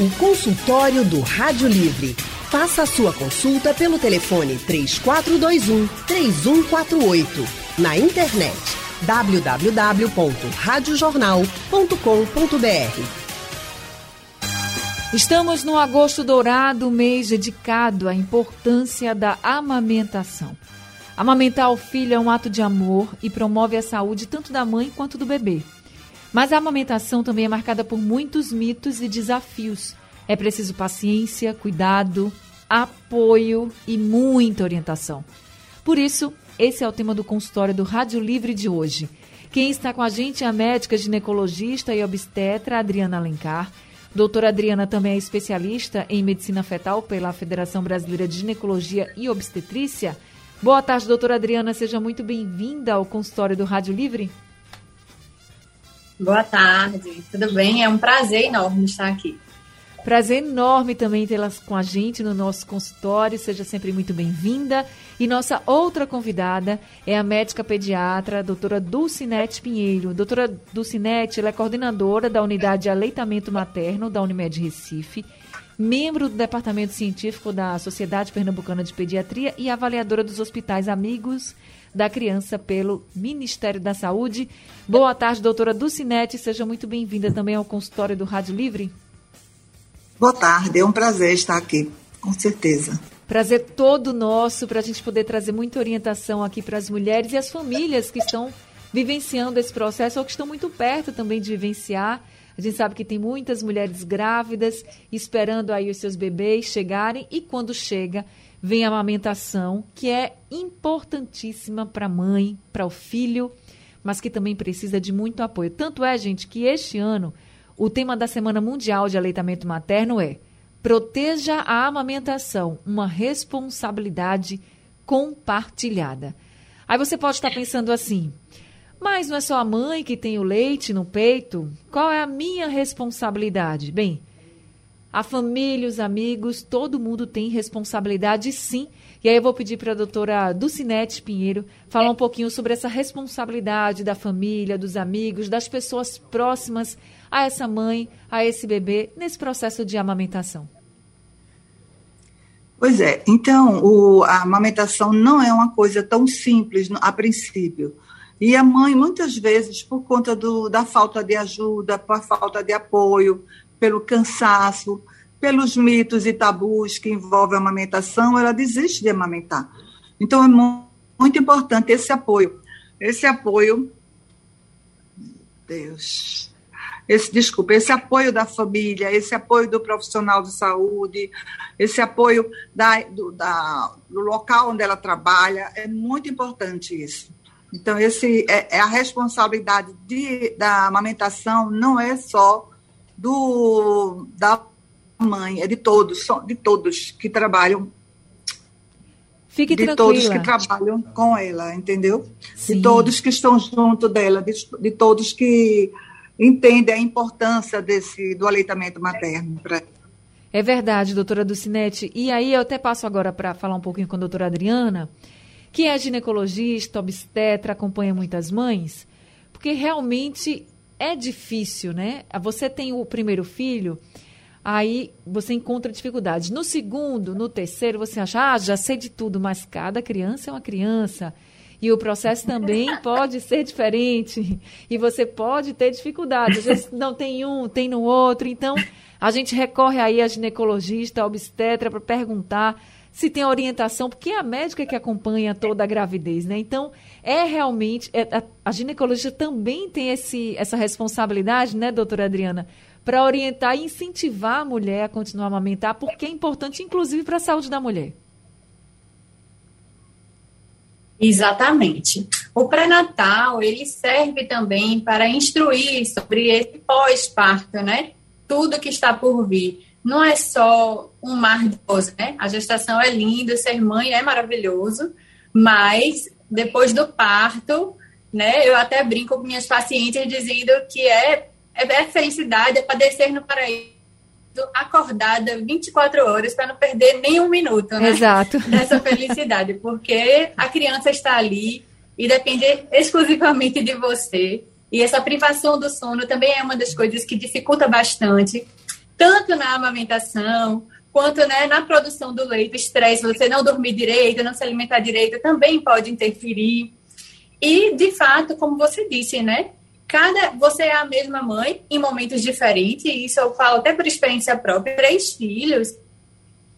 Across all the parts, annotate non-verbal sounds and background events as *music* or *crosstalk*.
O consultório do Rádio Livre. Faça a sua consulta pelo telefone 3421 3148. Na internet www.radiojornal.com.br. Estamos no agosto dourado, mês dedicado à importância da amamentação. Amamentar o filho é um ato de amor e promove a saúde tanto da mãe quanto do bebê. Mas a amamentação também é marcada por muitos mitos e desafios. É preciso paciência, cuidado, apoio e muita orientação. Por isso, esse é o tema do consultório do Rádio Livre de hoje. Quem está com a gente é a médica ginecologista e obstetra Adriana Alencar. Doutora Adriana também é especialista em medicina fetal pela Federação Brasileira de Ginecologia e Obstetrícia. Boa tarde, doutora Adriana. Seja muito bem-vinda ao consultório do Rádio Livre. Boa tarde, tudo bem? É um prazer enorme estar aqui. Prazer enorme também tê-las com a gente no nosso consultório. Seja sempre muito bem-vinda. E nossa outra convidada é a médica pediatra, doutora Dulcinete Pinheiro. Doutora Dulcinete, ela é coordenadora da unidade de aleitamento materno da Unimed Recife, membro do departamento científico da Sociedade Pernambucana de Pediatria e avaliadora dos hospitais Amigos da Criança pelo Ministério da Saúde. Boa tarde, doutora Dulcinete. Seja muito bem-vinda também ao consultório do Rádio Livre. Boa tarde, é um prazer estar aqui, com certeza. Prazer todo nosso para a gente poder trazer muita orientação aqui para as mulheres e as famílias que estão vivenciando esse processo ou que estão muito perto também de vivenciar. A gente sabe que tem muitas mulheres grávidas esperando aí os seus bebês chegarem e quando chega, vem a amamentação, que é importantíssima para a mãe, para o filho, mas que também precisa de muito apoio. Tanto é, gente, que este ano o tema da Semana Mundial de Aleitamento Materno é Proteja a amamentação, uma responsabilidade compartilhada. Aí você pode estar pensando assim: mas não é só a mãe que tem o leite no peito? Qual é a minha responsabilidade? Bem, a família, os amigos, todo mundo tem responsabilidade sim. E aí eu vou pedir para a doutora Ducinete Pinheiro falar um pouquinho sobre essa responsabilidade da família, dos amigos, das pessoas próximas a essa mãe, a esse bebê, nesse processo de amamentação. Pois é, então o, a amamentação não é uma coisa tão simples a princípio. E a mãe, muitas vezes, por conta do, da falta de ajuda, por falta de apoio, pelo cansaço, pelos mitos e tabus que envolvem a amamentação, ela desiste de amamentar. Então, é muito importante esse apoio. Esse apoio. Deus. Esse, desculpa, esse apoio da família, esse apoio do profissional de saúde, esse apoio da, do, da, do local onde ela trabalha, é muito importante isso. Então, esse é, é a responsabilidade de, da amamentação não é só do da mãe, é de todos, de todos que trabalham. Fique de tranquila. todos que trabalham com ela, entendeu? Sim. De todos que estão junto dela, de, de todos que entendem a importância desse do aleitamento materno para é verdade, doutora Ducinete. E aí eu até passo agora para falar um pouquinho com a doutora Adriana, que é ginecologista, obstetra, acompanha muitas mães, porque realmente é difícil, né? Você tem o primeiro filho, aí você encontra dificuldades. No segundo, no terceiro, você acha, ah, já sei de tudo, mas cada criança é uma criança. E o processo também *laughs* pode ser diferente. E você pode ter dificuldades. Às vezes não tem um, tem no outro. Então, a gente recorre aí a ginecologista, a obstetra, para perguntar se tem orientação, porque é a médica que acompanha toda a gravidez, né? Então, é realmente. É, a, a ginecologia também tem esse, essa responsabilidade, né, doutora Adriana? Para orientar e incentivar a mulher a continuar a amamentar, porque é importante, inclusive, para a saúde da mulher. Exatamente. O pré-natal, ele serve também para instruir sobre esse pós-parto, né? Tudo que está por vir não é só um mar de rosas, né? A gestação é linda, ser mãe é maravilhoso, mas depois do parto, né? Eu até brinco com minhas pacientes dizendo que é, é, é felicidade, é padecer no paraíso acordada 24 horas para não perder nem um minuto, né? Exato. *laughs* Dessa felicidade, porque a criança está ali e depende exclusivamente de você. E essa privação do sono também é uma das coisas que dificulta bastante tanto na amamentação, quanto né, na produção do leite, estresse, você não dormir direito, não se alimentar direito, também pode interferir. E, de fato, como você disse, né? Cada, você é a mesma mãe em momentos diferentes, e isso eu falo até por experiência própria, três filhos,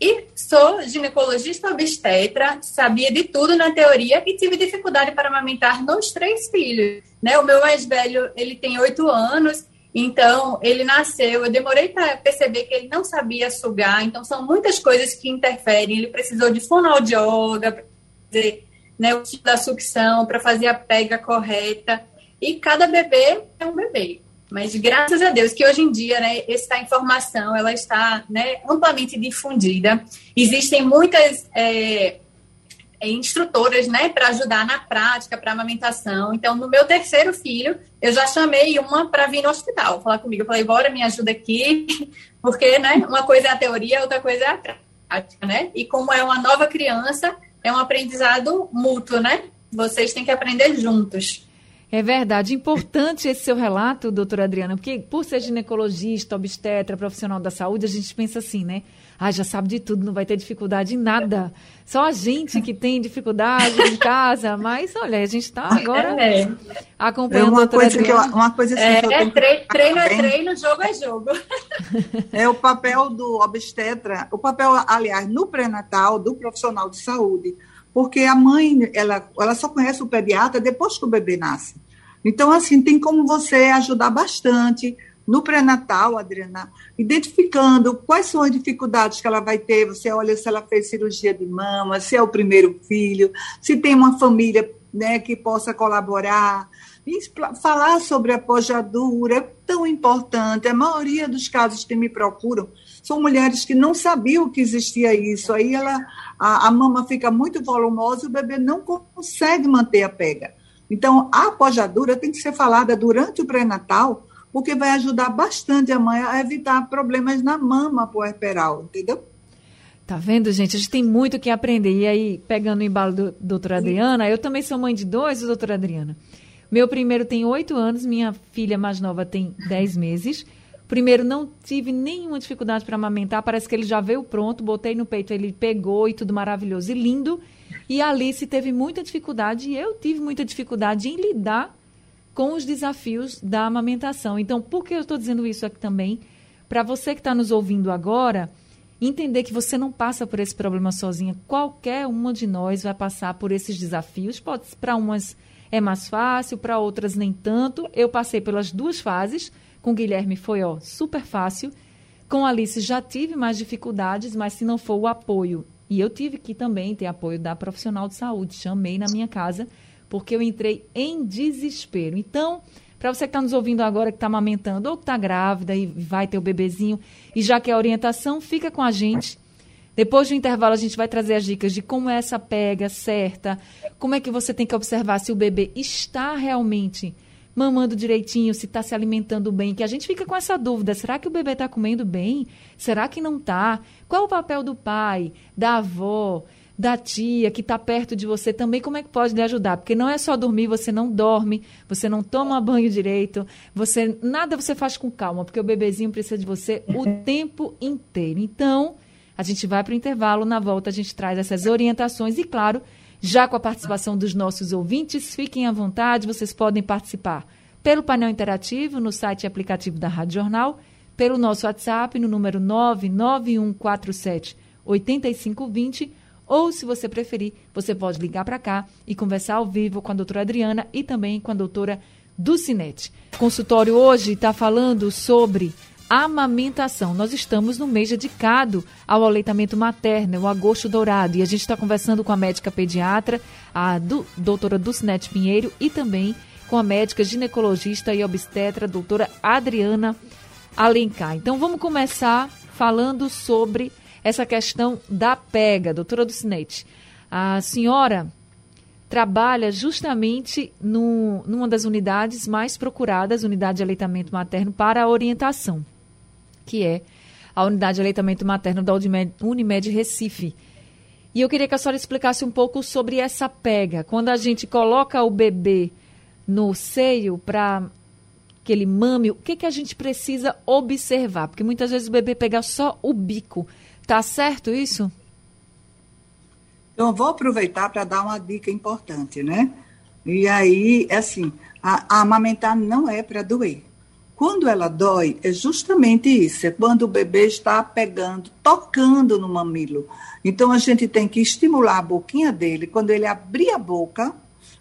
e sou ginecologista obstetra, sabia de tudo na teoria e tive dificuldade para amamentar nos três filhos. Né? O meu mais velho, ele tem oito anos, então ele nasceu, eu demorei para perceber que ele não sabia sugar, então são muitas coisas que interferem. Ele precisou de fonoaudióloga, para fazer né, o tipo da sucção, para fazer a pega correta. E cada bebê é um bebê. Mas graças a Deus que hoje em dia, né, essa informação ela está né, amplamente difundida. Existem muitas é, instrutoras, né, para ajudar na prática, para amamentação. Então, no meu terceiro filho, eu já chamei uma para vir no hospital falar comigo. Eu falei, bora, me ajuda aqui, *laughs* porque, né, uma coisa é a teoria, outra coisa é a prática, né? E como é uma nova criança, é um aprendizado mútuo, né? Vocês têm que aprender juntos. É verdade. Importante esse seu relato, doutora Adriana, porque por ser ginecologista, obstetra, profissional da saúde, a gente pensa assim, né? Ah, já sabe de tudo, não vai ter dificuldade em nada. Só a gente que tem dificuldade em casa, mas olha, a gente está agora é. acompanhando é uma coisa que eu, Uma coisa assim, é, é treino, treino é treino, jogo é jogo. *laughs* É o papel do obstetra, o papel, aliás, no pré-natal do profissional de saúde porque a mãe ela, ela só conhece o pediatra depois que o bebê nasce. Então, assim, tem como você ajudar bastante no pré-natal, Adriana, identificando quais são as dificuldades que ela vai ter. Você olha se ela fez cirurgia de mama, se é o primeiro filho, se tem uma família né, que possa colaborar. E falar sobre a pojadura é tão importante. A maioria dos casos que me procuram são mulheres que não sabiam que existia isso. Aí ela, a, a mama fica muito volumosa e o bebê não consegue manter a pega. Então, a pojadura tem que ser falada durante o pré-natal, porque vai ajudar bastante a mãe a evitar problemas na mama puerperal, entendeu? Tá vendo, gente? A gente tem muito que aprender. E aí, pegando o embalo do doutora Adriana, eu também sou mãe de dois, doutora Adriana. Meu primeiro tem oito anos, minha filha mais nova tem dez meses. Primeiro, não tive nenhuma dificuldade para amamentar, parece que ele já veio pronto, botei no peito, ele pegou e tudo maravilhoso e lindo. E a Alice teve muita dificuldade e eu tive muita dificuldade em lidar com os desafios da amamentação. Então, por que eu estou dizendo isso aqui também? Para você que está nos ouvindo agora, entender que você não passa por esse problema sozinha. Qualquer uma de nós vai passar por esses desafios. Pode para umas é mais fácil, para outras nem tanto. Eu passei pelas duas fases. Com Guilherme foi ó, super fácil. Com Alice já tive mais dificuldades, mas se não for o apoio, e eu tive que também ter apoio da profissional de saúde, chamei na minha casa, porque eu entrei em desespero. Então, para você que está nos ouvindo agora, que está amamentando ou que está grávida e vai ter o bebezinho, e já quer orientação, fica com a gente. Depois do intervalo, a gente vai trazer as dicas de como é essa pega certa, como é que você tem que observar se o bebê está realmente mamando direitinho, se está se alimentando bem, que a gente fica com essa dúvida: será que o bebê está comendo bem? Será que não está? Qual é o papel do pai, da avó, da tia que está perto de você também? Como é que pode lhe ajudar? Porque não é só dormir, você não dorme, você não toma banho direito, você nada você faz com calma, porque o bebezinho precisa de você o *laughs* tempo inteiro. Então, a gente vai para o intervalo, na volta a gente traz essas orientações e, claro, já com a participação dos nossos ouvintes, fiquem à vontade, vocês podem participar pelo painel interativo no site e aplicativo da Rádio Jornal, pelo nosso WhatsApp no número 99147 8520, ou se você preferir, você pode ligar para cá e conversar ao vivo com a doutora Adriana e também com a doutora Ducinete. O consultório hoje está falando sobre amamentação. Nós estamos no mês dedicado ao aleitamento materno, o agosto dourado, e a gente está conversando com a médica pediatra, a do, doutora Dulcinete Pinheiro, e também com a médica ginecologista e obstetra, doutora Adriana Alencar. Então vamos começar falando sobre essa questão da pega, doutora Dulcinete. A senhora trabalha justamente no, numa das unidades mais procuradas, unidade de aleitamento materno, para a orientação que é a unidade de aleitamento materno da Unimed, Recife. E eu queria que a senhora explicasse um pouco sobre essa pega. Quando a gente coloca o bebê no seio para que ele mame, o que, que a gente precisa observar? Porque muitas vezes o bebê pega só o bico. Tá certo isso? Então, vou aproveitar para dar uma dica importante, né? E aí, é assim, a, a amamentar não é para doer. Quando ela dói, é justamente isso, é quando o bebê está pegando, tocando no mamilo. Então, a gente tem que estimular a boquinha dele. Quando ele abrir a boca,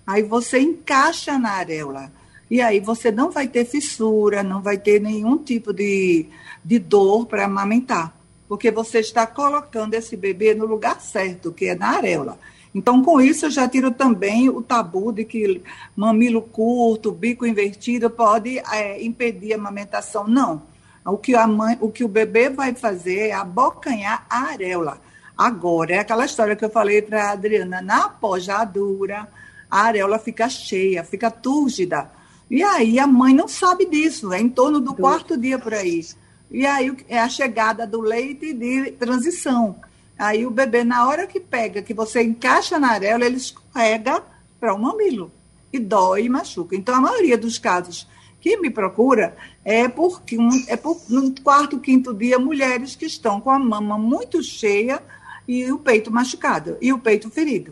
aí você encaixa na areola. E aí você não vai ter fissura, não vai ter nenhum tipo de, de dor para amamentar, porque você está colocando esse bebê no lugar certo, que é na areola. Então, com isso, eu já tiro também o tabu de que mamilo curto, bico invertido pode é, impedir a amamentação. Não. O que, a mãe, o que o bebê vai fazer é abocanhar a areola. Agora, é aquela história que eu falei para a Adriana, na pojadura, a areola fica cheia, fica túrgida. E aí a mãe não sabe disso, é em torno do quarto dia por aí. E aí é a chegada do leite de transição. Aí o bebê, na hora que pega, que você encaixa na areola, ele escorrega para o mamilo. E dói e machuca. Então, a maioria dos casos que me procura é porque é por, no quarto, quinto dia, mulheres que estão com a mama muito cheia e o peito machucado e o peito ferido.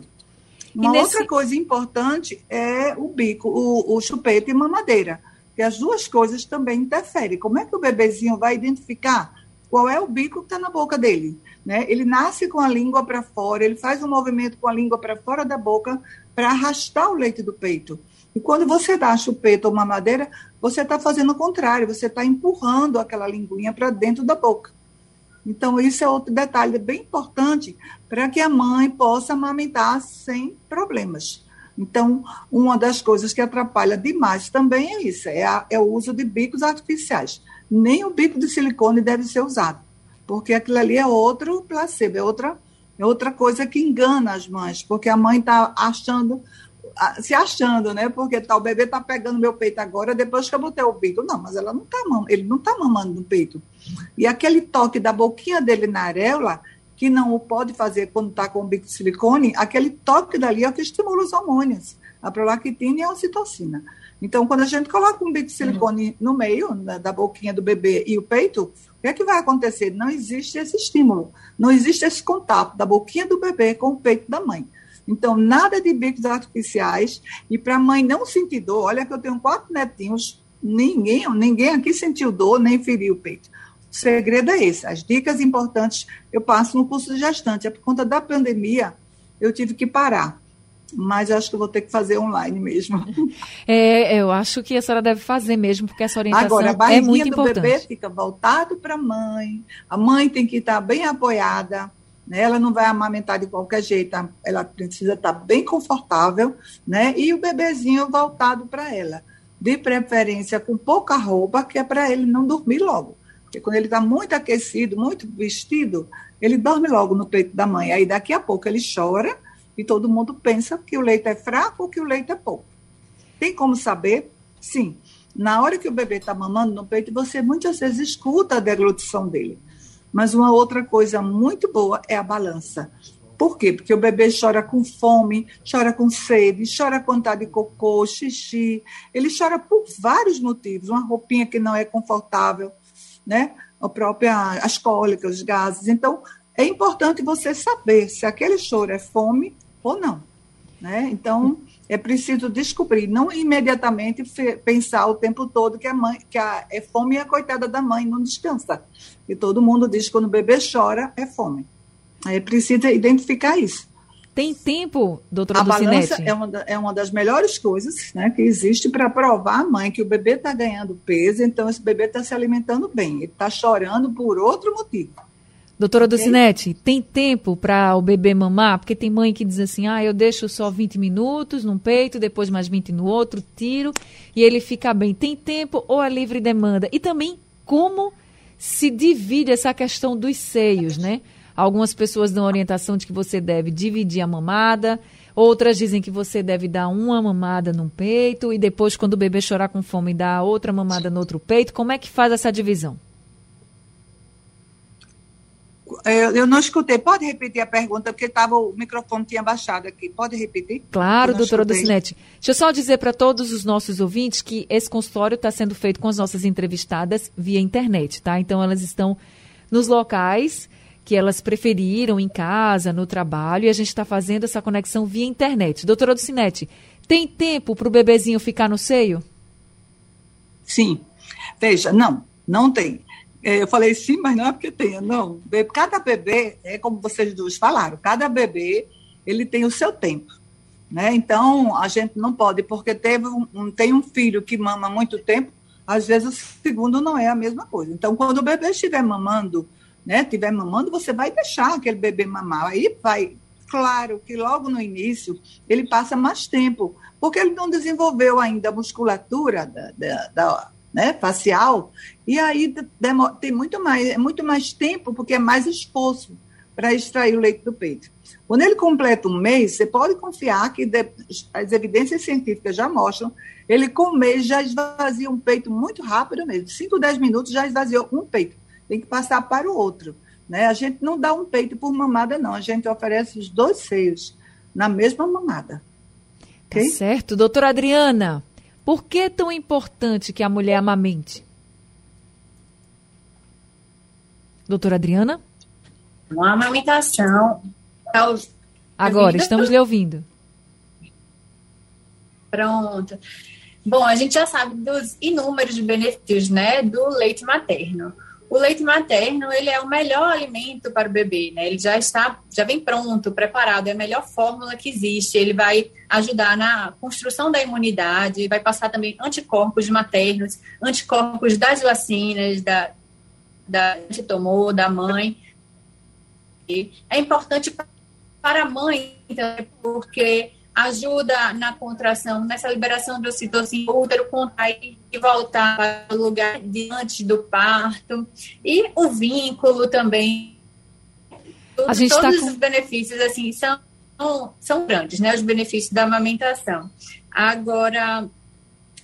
Uma nesse... outra coisa importante é o bico, o, o chupeta e mamadeira, que as duas coisas também interferem. Como é que o bebezinho vai identificar qual é o bico que está na boca dele? Né? Ele nasce com a língua para fora, ele faz um movimento com a língua para fora da boca para arrastar o leite do peito. E quando você dá chupeta ou mamadeira, você está fazendo o contrário, você está empurrando aquela linguinha para dentro da boca. Então, isso é outro detalhe bem importante para que a mãe possa amamentar sem problemas. Então, uma das coisas que atrapalha demais também é isso, é, a, é o uso de bicos artificiais. Nem o bico de silicone deve ser usado, porque aquilo ali é outro placebo, é outra, é outra coisa que engana as mães, porque a mãe está achando, se achando, né? Porque tá, o bebê está pegando meu peito agora, depois que eu botei o bico. Não, mas ela não tá, ele não está mamando no peito. E aquele toque da boquinha dele na areola, que não o pode fazer quando está com o bico de silicone, aquele toque dali é o que estimula os hormônios, a prolactina e a ocitocina. Então, quando a gente coloca um bico de silicone uhum. no meio da, da boquinha do bebê e o peito, o que é que vai acontecer? Não existe esse estímulo, não existe esse contato da boquinha do bebê com o peito da mãe. Então, nada de bicos artificiais. E para a mãe não sentir dor, olha que eu tenho quatro netinhos, ninguém, ninguém aqui sentiu dor nem feriu o peito. O segredo é esse. As dicas importantes eu passo no curso de gestante. É por conta da pandemia, eu tive que parar. Mas acho que vou ter que fazer online mesmo. É, eu acho que a senhora deve fazer mesmo, porque essa orientação Agora, a é muito importante. do bebê fica voltado para a mãe. A mãe tem que estar bem apoiada. Né? Ela não vai amamentar de qualquer jeito. Ela precisa estar bem confortável, né? E o bebezinho voltado para ela. De preferência com pouca roupa, que é para ele não dormir logo. Porque quando ele está muito aquecido, muito vestido, ele dorme logo no peito da mãe. Aí daqui a pouco ele chora e todo mundo pensa que o leite é fraco ou que o leite é pouco. Tem como saber? Sim. Na hora que o bebê está mamando no peito, você muitas vezes escuta a deglutição dele. Mas uma outra coisa muito boa é a balança. Por quê? Porque o bebê chora com fome, chora com sede, chora quando está de cocô, xixi. Ele chora por vários motivos. Uma roupinha que não é confortável, né? A própria as cólicas, os gases. Então, é importante você saber se aquele choro é fome ou não, né? Então, é preciso descobrir, não imediatamente pensar o tempo todo que a mãe, que a, é fome e a coitada da mãe não descansa. E todo mundo diz que quando o bebê chora é fome. É preciso identificar isso. Tem tempo, doutora A balança é uma, é uma das melhores coisas né, que existe para provar a mãe que o bebê está ganhando peso, então esse bebê está se alimentando bem. Ele está chorando por outro motivo. Doutora okay? Ducinete, tem tempo para o bebê mamar? Porque tem mãe que diz assim, ah, eu deixo só 20 minutos num peito, depois mais 20 no outro, tiro, e ele fica bem. Tem tempo ou é livre demanda? E também como se divide essa questão dos seios, né? Algumas pessoas dão orientação de que você deve dividir a mamada, outras dizem que você deve dar uma mamada num peito e depois, quando o bebê chorar com fome, dar outra mamada no outro peito. Como é que faz essa divisão? Eu, eu, não escutei. Pode repetir a pergunta, porque tava, o microfone tinha baixado aqui. Pode repetir? Claro, doutora Ducinete. Deixa eu só dizer para todos os nossos ouvintes que esse consultório está sendo feito com as nossas entrevistadas via internet, tá? Então elas estão nos locais que elas preferiram, em casa, no trabalho, e a gente está fazendo essa conexão via internet. Doutora Ducinete, tem tempo para o bebezinho ficar no seio? Sim. Veja, não, não tem. É, eu falei sim, mas não é porque tenha, não. Cada bebê, é como vocês duas falaram, cada bebê ele tem o seu tempo. Né? Então, a gente não pode, porque teve um, tem um filho que mama muito tempo, às vezes o segundo não é a mesma coisa. Então, quando o bebê estiver mamando, né, estiver mamando, você vai deixar aquele bebê mamar. Aí vai, claro que logo no início ele passa mais tempo, porque ele não desenvolveu ainda a musculatura da, da, da né, facial, e aí tem muito mais, é muito mais tempo, porque é mais esforço para extrair o leite do peito. Quando ele completa um mês, você pode confiar que as evidências científicas já mostram, ele com um mês já esvazia um peito muito rápido mesmo. 5, 10 minutos já esvaziou um peito. Tem que passar para o outro. Né? A gente não dá um peito por mamada, não. A gente oferece os dois seios na mesma mamada. Tá okay? certo. Doutora Adriana, por que é tão importante que a mulher amamente? Doutora Adriana? Uma amamentação. Agora, estamos lhe ouvindo. Pronto. Bom, a gente já sabe dos inúmeros benefícios, né, do leite materno. O leite materno, ele é o melhor alimento para o bebê, né? Ele já está, já vem pronto, preparado, é a melhor fórmula que existe. Ele vai ajudar na construção da imunidade, vai passar também anticorpos maternos, anticorpos das vacinas, da, da que tomou, da mãe. É importante para a mãe, porque ajuda na contração, nessa liberação de ocitocina, o útero contrair e voltar para o lugar de antes do parto. E o vínculo também. A gente tá todos com... os benefícios, assim, são, são grandes, né? Os benefícios da amamentação. Agora,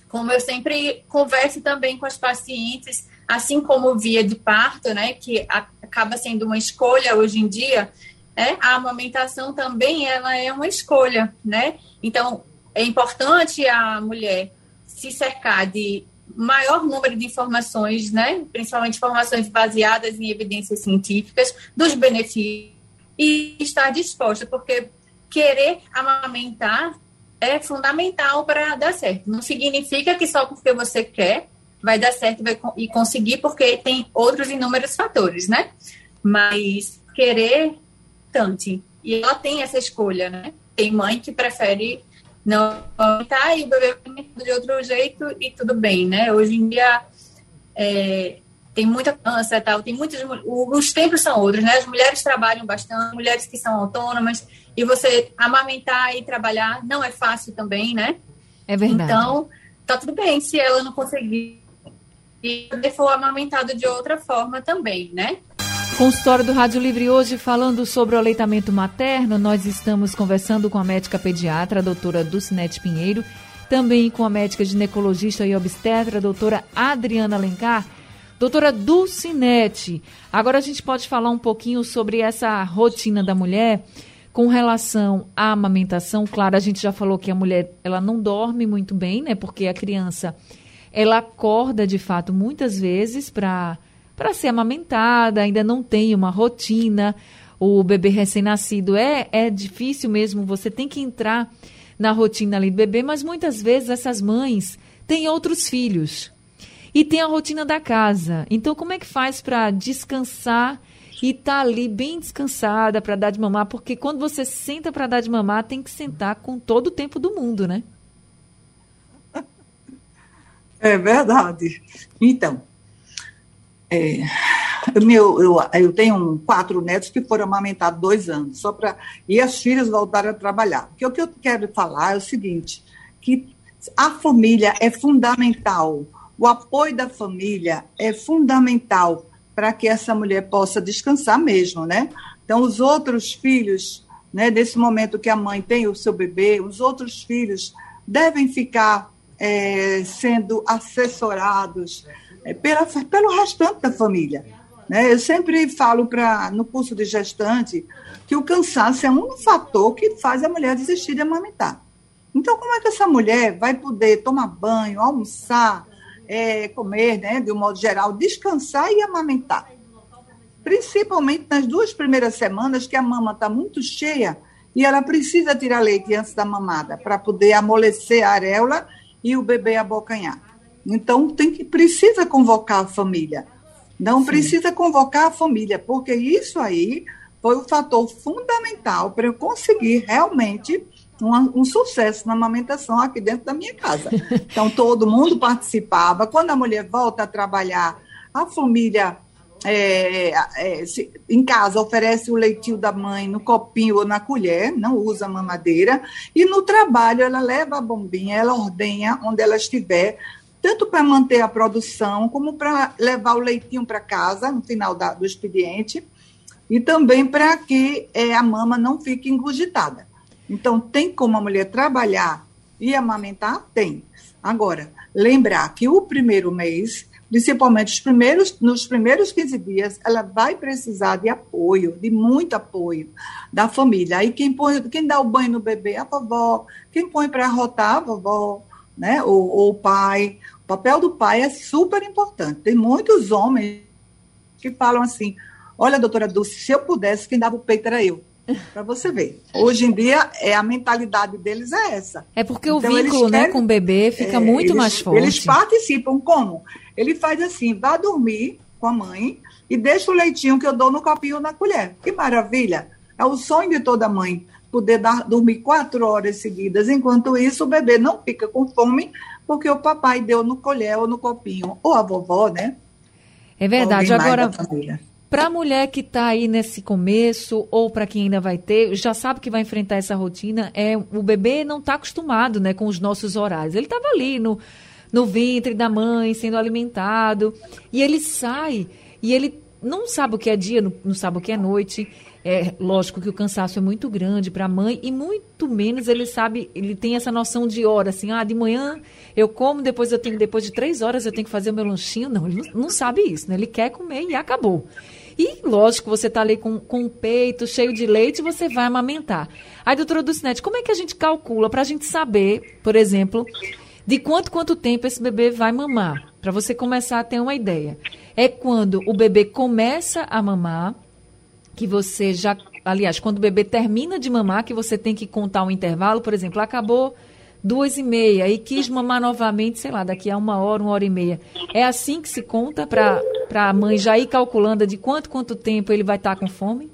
como eu sempre converso também com as pacientes, assim como via de parto, né? Que acaba sendo uma escolha hoje em dia, né? A amamentação também ela é uma escolha, né? Então, é importante a mulher se cercar de maior número de informações, né? Principalmente informações baseadas em evidências científicas dos benefícios e estar disposta, porque querer amamentar é fundamental para dar certo. Não significa que só porque você quer vai dar certo vai, e conseguir, porque tem outros inúmeros fatores, né? Mas querer bastante. E ela tem essa escolha, né? Tem mãe que prefere não aumentar e o bebê de outro jeito e tudo bem, né? Hoje em dia é, tem muita câncer tal, tem muitos. Os tempos são outros, né? As mulheres trabalham bastante, mulheres que são autônomas, e você amamentar e trabalhar não é fácil também, né? É verdade. Então, tá tudo bem se ela não conseguir e for amamentado de outra forma também, né? Consultório do Rádio Livre hoje falando sobre o aleitamento materno. Nós estamos conversando com a médica pediatra, a doutora Dulcinete Pinheiro, também com a médica ginecologista e obstetra, a doutora Adriana Alencar. Doutora Dulcinete, agora a gente pode falar um pouquinho sobre essa rotina da mulher com relação à amamentação. Claro, a gente já falou que a mulher ela não dorme muito bem, né? Porque a criança ela acorda de fato muitas vezes para para ser amamentada, ainda não tem uma rotina. O bebê recém-nascido é, é difícil mesmo, você tem que entrar na rotina ali do bebê, mas muitas vezes essas mães têm outros filhos e tem a rotina da casa. Então, como é que faz para descansar e estar tá ali bem descansada para dar de mamar? Porque quando você senta para dar de mamar, tem que sentar com todo o tempo do mundo, né? É verdade. Então, é, meu, eu, eu tenho quatro netos que foram amamentados dois anos, só para e as filhas voltaram a trabalhar. Porque o que eu quero falar é o seguinte, que a família é fundamental, o apoio da família é fundamental para que essa mulher possa descansar mesmo, né? Então, os outros filhos, né, desse momento que a mãe tem o seu bebê, os outros filhos devem ficar é, sendo assessorados, pela, pelo restante da família. Né? Eu sempre falo para no curso de gestante que o cansaço é um fator que faz a mulher desistir de amamentar. Então, como é que essa mulher vai poder tomar banho, almoçar, é, comer, né, de um modo geral, descansar e amamentar? Principalmente nas duas primeiras semanas que a mama está muito cheia e ela precisa tirar leite antes da mamada para poder amolecer a areola e o bebê abocanhar. Então, tem que precisa convocar a família. Não Sim. precisa convocar a família, porque isso aí foi o fator fundamental para eu conseguir realmente um, um, sucesso na amamentação aqui dentro da minha casa. *laughs* Então, todo mundo participava. Quando a mulher volta a trabalhar, a família é, é, se, em casa oferece o leitinho da mãe no copinho ou na colher, não usa mamadeira, e no trabalho ela leva a bombinha, ela ordenha onde ela estiver, tanto para manter a produção, como para levar o leitinho para casa no final da, do expediente, e também para que é, a mama não fique engurgitada. Então, tem como a mulher trabalhar e amamentar? Tem. Agora, lembrar que o primeiro mês principalmente os primeiros, nos primeiros 15 dias, ela vai precisar de apoio, de muito apoio da família. Aí quem põe, quem dá o banho no bebê a vovó, quem põe para arrotar a vovó, né? Ou, ou, o pai. O papel do pai é super importante. Tem muitos homens que falam assim: olha, doutora Dulce, se eu pudesse, quem dava o peito era eu. *laughs* Para você ver. Hoje em dia, é, a mentalidade deles é essa. É porque então, o vínculo né, com o bebê fica é, muito eles, mais forte. Eles participam como? Ele faz assim, vá dormir com a mãe e deixa o leitinho que eu dou no copinho na colher. Que maravilha! É o sonho de toda mãe poder dar, dormir quatro horas seguidas. Enquanto isso, o bebê não fica com fome porque o papai deu no colher ou no copinho. Ou a vovó, né? É verdade. Agora, para a mulher que está aí nesse começo ou para quem ainda vai ter, já sabe que vai enfrentar essa rotina, é o bebê não está acostumado né, com os nossos horários. Ele estava ali no no ventre da mãe, sendo alimentado. E ele sai e ele não sabe o que é dia, não, não sabe o que é noite. É lógico que o cansaço é muito grande para a mãe e muito menos ele sabe, ele tem essa noção de hora, assim, ah, de manhã eu como, depois eu tenho, depois de três horas eu tenho que fazer o meu lanchinho. Não, ele não, sabe isso, né? Ele quer comer e acabou. E, lógico, você está ali com, com o peito cheio de leite, você vai amamentar. Aí, doutora Dulcinete, como é que a gente calcula para a gente saber, por exemplo, de quanto quanto tempo esse bebê vai mamar, para você começar a ter uma ideia. É quando o bebê começa a mamar, que você já, aliás, quando o bebê termina de mamar, que você tem que contar um intervalo, por exemplo, acabou duas e meia e quis mamar novamente, sei lá, daqui a uma hora, uma hora e meia. É assim que se conta para a mãe já ir calculando de quanto quanto tempo ele vai estar tá com fome?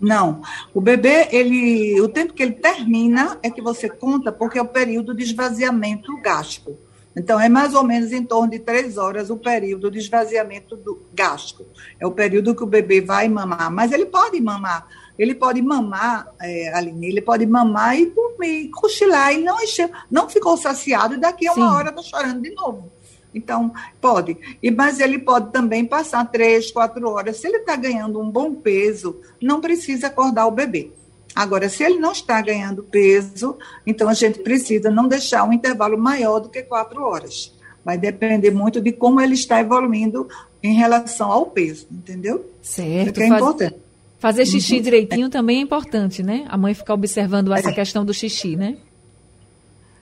Não. O bebê, ele, o tempo que ele termina é que você conta, porque é o período de esvaziamento gástrico. Então, é mais ou menos em torno de três horas o período de esvaziamento do gástrico. É o período que o bebê vai mamar. Mas ele pode mamar. Ele pode mamar, é, Aline, ele pode mamar e dormir, cochilar e não encher, não ficou saciado e daqui a uma Sim. hora está chorando de novo. Então, pode. E, mas ele pode também passar três, quatro horas. Se ele está ganhando um bom peso, não precisa acordar o bebê. Agora, se ele não está ganhando peso, então a gente precisa não deixar um intervalo maior do que quatro horas. Vai depender muito de como ele está evoluindo em relação ao peso, entendeu? Certo. é faz... importante. Fazer xixi uhum. direitinho também é importante, né? A mãe ficar observando essa é. questão do xixi, né?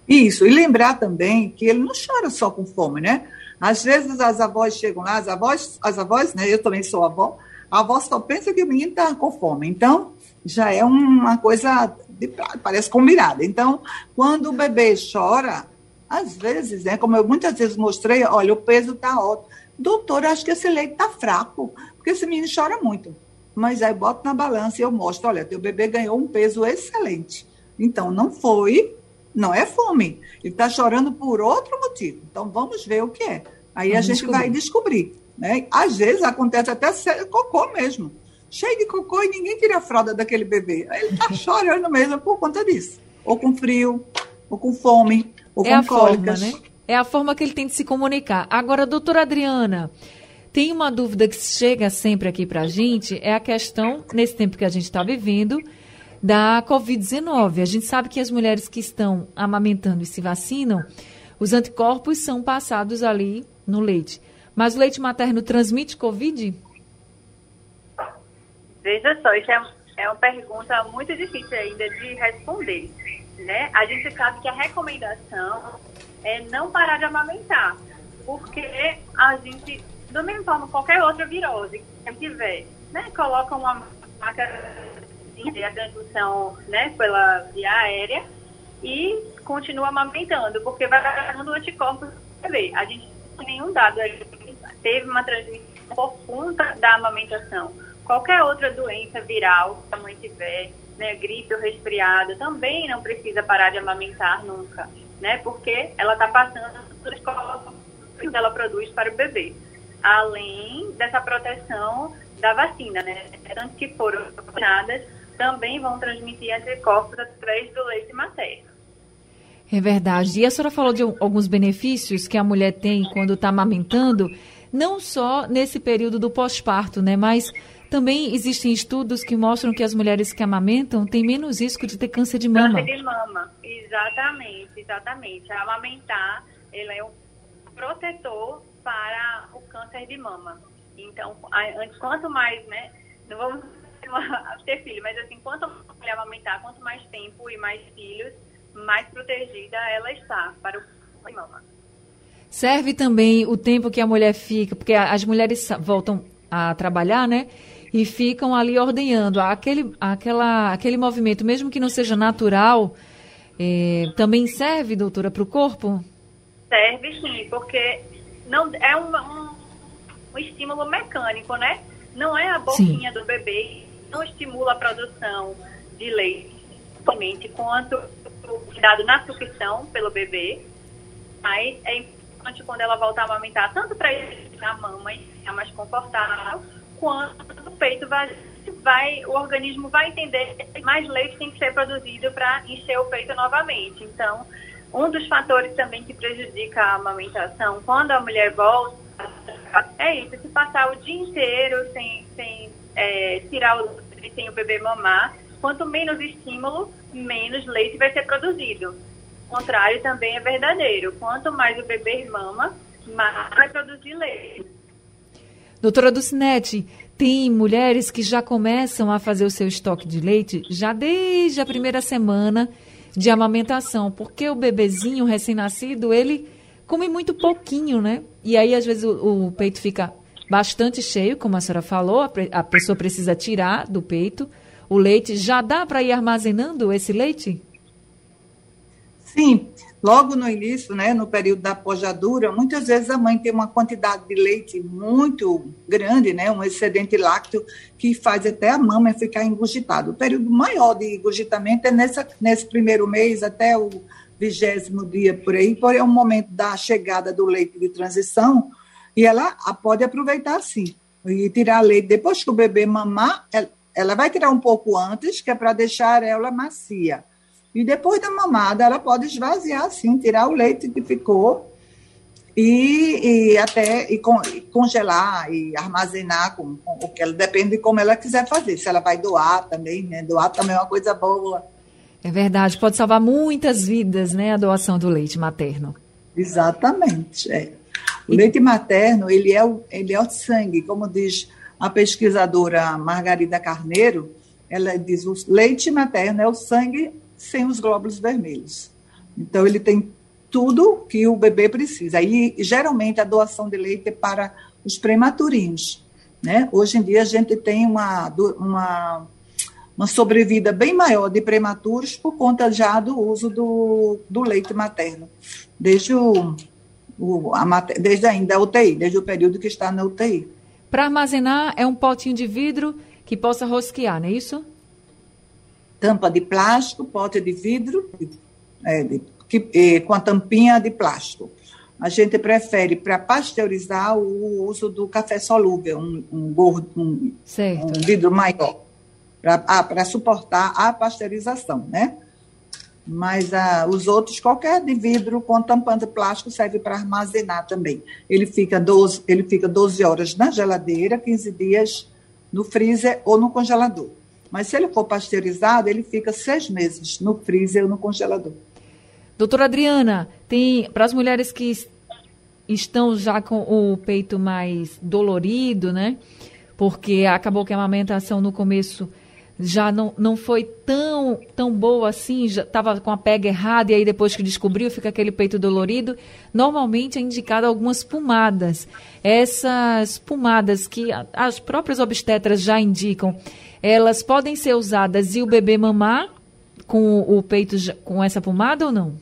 Isso, e lembrar também que ele não chora só com fome, né? Às vezes as avós chegam lá, as avós, as avós, né? Eu também sou avó, a avó só pensa que o menino está com fome. Então, já é uma coisa, de, parece combinada. Então, quando o bebê chora, às vezes, né? Como eu muitas vezes mostrei, olha, o peso está ótimo. Doutor, acho que esse leite está fraco, porque esse menino chora muito. Mas aí boto na balança e eu mostro, olha, teu bebê ganhou um peso excelente. Então, não foi não é fome. Ele está chorando por outro motivo. Então vamos ver o que é. Aí vamos a gente descobrir. vai descobrir. Né? Às vezes acontece até cocô mesmo. Cheio de cocô e ninguém tira a fralda daquele bebê. Ele está *laughs* chorando mesmo por conta disso. Ou com frio, ou com fome, ou é com cólicas. Forma, né? É a forma que ele tem de se comunicar. Agora, doutora Adriana, tem uma dúvida que chega sempre aqui para a gente, é a questão, nesse tempo que a gente está vivendo, da Covid-19. A gente sabe que as mulheres que estão amamentando e se vacinam, os anticorpos são passados ali no leite. Mas o leite materno transmite Covid? Veja só, isso é, é uma pergunta muito difícil ainda de responder. Né? A gente sabe que a recomendação é não parar de amamentar, porque a gente, da mesma forma, qualquer outra virose que tiver, né, coloca uma marca de transmissão né, pela via aérea e continua amamentando, porque vai dando anticorpos. A gente não tem nenhum dado teve uma transmissão por conta da amamentação. Qualquer outra doença viral que a mãe tiver, né, gripe ou resfriado, também não precisa parar de amamentar nunca, né, porque ela está passando corpos que ela produz para o bebê. Além dessa proteção da vacina, né, tanto que foram vacinadas também vão transmitir anticorpos através do leite materno. É verdade. E a senhora falou de alguns benefícios que a mulher tem quando está amamentando, não só nesse período do pós-parto, né? Mas também existem estudos que mostram que as mulheres que amamentam têm menos risco de ter câncer de mama. Câncer de mama, exatamente, exatamente. A amamentar, ele é um protetor para o câncer de mama. Então, quanto mais, né? Não vamos *laughs* ter filho, mas assim, quanto mais amamentar, quanto mais tempo e mais filhos, mais protegida ela está para o mama. Serve também o tempo que a mulher fica, porque as mulheres voltam a trabalhar, né? E ficam ali ordenhando. Aquele, aquela, aquele movimento, mesmo que não seja natural, é, também serve, doutora, para o corpo? Serve sim, porque não é um, um, um, estímulo mecânico, né? Não é a boquinha sim. do bebê, não estimula a produção de leite, somente quanto cuidado na sucção pelo bebê, mas é importante quando ela voltar a amamentar, tanto para a mama ficar mais confortável, quanto o peito vai, vai, o organismo vai entender que mais leite tem que ser produzido para encher o peito novamente. Então, um dos fatores também que prejudica a amamentação, quando a mulher volta, é isso, se passar o dia inteiro sem, sem é, tirar o sem o bebê mamar, quanto menos estímulo, menos leite vai ser produzido. O contrário também é verdadeiro. Quanto mais o bebê mama, mais vai produzir leite. Doutora Ducinete, tem mulheres que já começam a fazer o seu estoque de leite já desde a primeira semana de amamentação, porque o bebezinho recém-nascido, ele come muito pouquinho, né? E aí, às vezes, o, o, peito fica bastante cheio, como a senhora falou, a, a pessoa precisa tirar do peito o leite. Já dá para ir armazenando esse leite? Sim, logo no início, né, no período da pojadura, muitas vezes a mãe tem uma quantidade de leite muito grande, né, um excedente lácteo que faz até a mama ficar engurgitada. O período maior de engurgitamento é nessa, nesse primeiro mês até o vigésimo dia por aí, porém é o momento da chegada do leite de transição e ela pode aproveitar sim e tirar leite depois que o bebê mamar, ela, vai tirar um pouco antes, que é para deixar ela macia. E depois da mamada, ela pode esvaziar assim, tirar o leite que ficou e, e até e, con, e congelar e armazenar com, com, o que ela depende de como ela quiser fazer. Se ela vai doar também, né? Doar também é uma coisa boa. É verdade, pode salvar muitas vidas, né? A doação do leite materno. Exatamente. É. O e... leite materno, ele é o, ele é o sangue, como diz a pesquisadora Margarida Carneiro, ela diz o leite materno é o sangue sem os glóbulos vermelhos. Então, ele tem tudo que o bebê precisa. E, geralmente, a doação de leite é para os prematurinhos. Né? Hoje em dia, a gente tem uma, uma, uma sobrevida bem maior de prematuros por conta já do uso do, do leite materno, desde, o, o a, desde ainda a UTI, desde o período que está na UTI. Para armazenar, é um potinho de vidro que possa rosquear, não é isso? Tampa de plástico, pote de vidro, é, de, que, é, com a tampinha de plástico. A gente prefere, para pasteurizar, o uso do café solúvel, um, um, gordo, um, um vidro maior, para ah, suportar a pasteurização, né? Mas ah, os outros, qualquer de vidro com tampa de plástico serve para armazenar também. Ele fica, 12, ele fica 12 horas na geladeira, 15 dias no freezer ou no congelador. Mas se ele for pasteurizado, ele fica seis meses no freezer ou no congelador. Doutora Adriana, tem para as mulheres que estão já com o peito mais dolorido, né? porque acabou que a amamentação no começo já não, não foi tão, tão boa assim, já estava com a pega errada e aí depois que descobriu fica aquele peito dolorido. Normalmente é indicado algumas pomadas. Essas pomadas que as próprias obstetras já indicam, elas podem ser usadas e o bebê mamar com o peito com essa pomada ou não?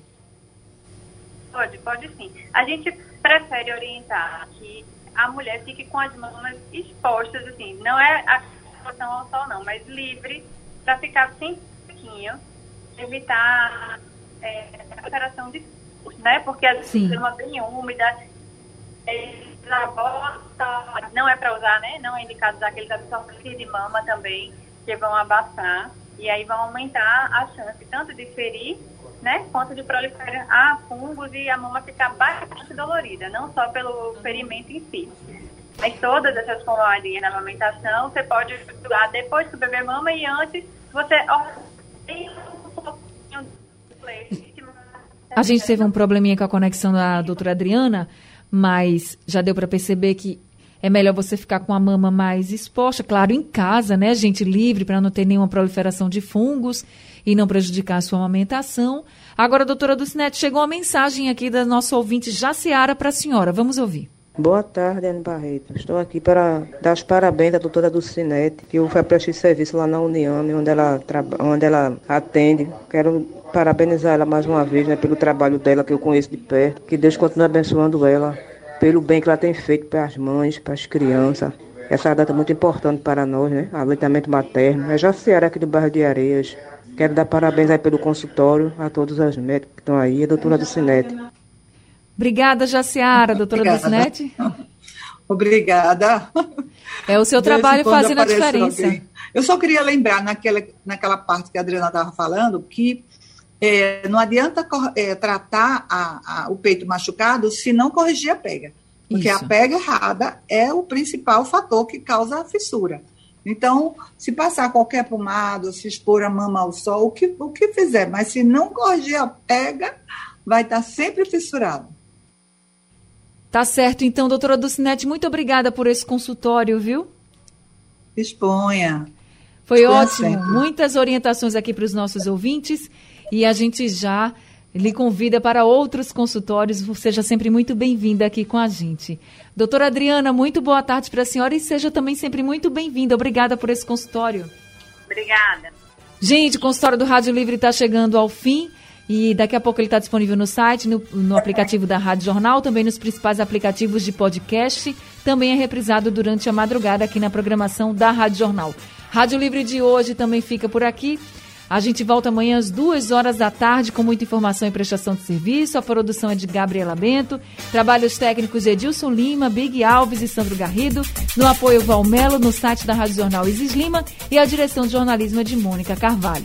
Pode, pode sim. A gente prefere orientar que a mulher fique com as mamas expostas, assim, não é a exposição ao sol não, mas livre para ficar sem sequinho, evitar é, a alteração de né? Porque é uma bem úmida, é, bota, não é para usar, né? Não é indicado usar aqueles absorventes de mama também, que vão abafar e aí vão aumentar a chance tanto de ferir, né, quanto de proliferar a fungos e a mama ficar bastante dolorida, não só pelo ferimento em si. Mas todas essas pomadinhas na amamentação você pode usar depois que o bebê mama e antes você a gente teve um probleminha com a conexão da doutora Adriana, mas já deu para perceber que é melhor você ficar com a mama mais exposta, claro, em casa, né, gente, livre, para não ter nenhuma proliferação de fungos e não prejudicar a sua amamentação. Agora, doutora Ducinete, chegou uma mensagem aqui da nossa ouvinte Jaciara para a senhora. Vamos ouvir. Boa tarde, Ana Barreto. Estou aqui para dar os parabéns à doutora Dulcinete, que foi prestar serviço lá na Uniame, onde ela, onde ela atende. Quero parabenizar ela mais uma vez né, pelo trabalho dela, que eu conheço de perto. Que Deus continue abençoando ela, pelo bem que ela tem feito para as mães, para as crianças. Essa data é muito importante para nós, né? Aleitamento materno. É Jaciara aqui do bairro de Areias. Quero dar parabéns aí pelo consultório a todos os médicos que estão aí, a doutora Dulcinete. Obrigada, Jaciara, *laughs* doutora Dulcinete. *laughs* Obrigada. É o seu trabalho fazendo a diferença. Alguém. Eu só queria lembrar naquela, naquela parte que a Adriana estava falando que é, não adianta é, tratar a, a, o peito machucado se não corrigir a pega. Porque Isso. a pega errada é o principal fator que causa a fissura. Então, se passar qualquer pomada, se expor a mama ao sol, o que, o que fizer, mas se não corrigir a pega, vai estar sempre fissurado. Tá certo, então, doutora Dulcinete, muito obrigada por esse consultório, viu? Exponha. Foi Exponha ótimo. Sempre. Muitas orientações aqui para os nossos ouvintes e a gente já lhe convida para outros consultórios. Seja sempre muito bem-vinda aqui com a gente. Doutora Adriana, muito boa tarde para a senhora e seja também sempre muito bem-vinda. Obrigada por esse consultório. Obrigada. Gente, o consultório do Rádio Livre está chegando ao fim. E daqui a pouco ele está disponível no site, no, no, aplicativo da Rádio Jornal, também nos principais aplicativos de podcast. Também é reprisado durante a madrugada aqui na programação da Rádio Jornal. Rádio Livre de hoje também fica por aqui. A gente volta amanhã às duas horas da tarde com muita informação e prestação de serviço. A produção é de Gabriela Bento. Trabalhos técnicos Edilson Lima, Big Alves e Sandro Garrido. No apoio Valmelo, no site da Rádio Jornal Isis Lima. E a direção de jornalismo é de Mônica Carvalho.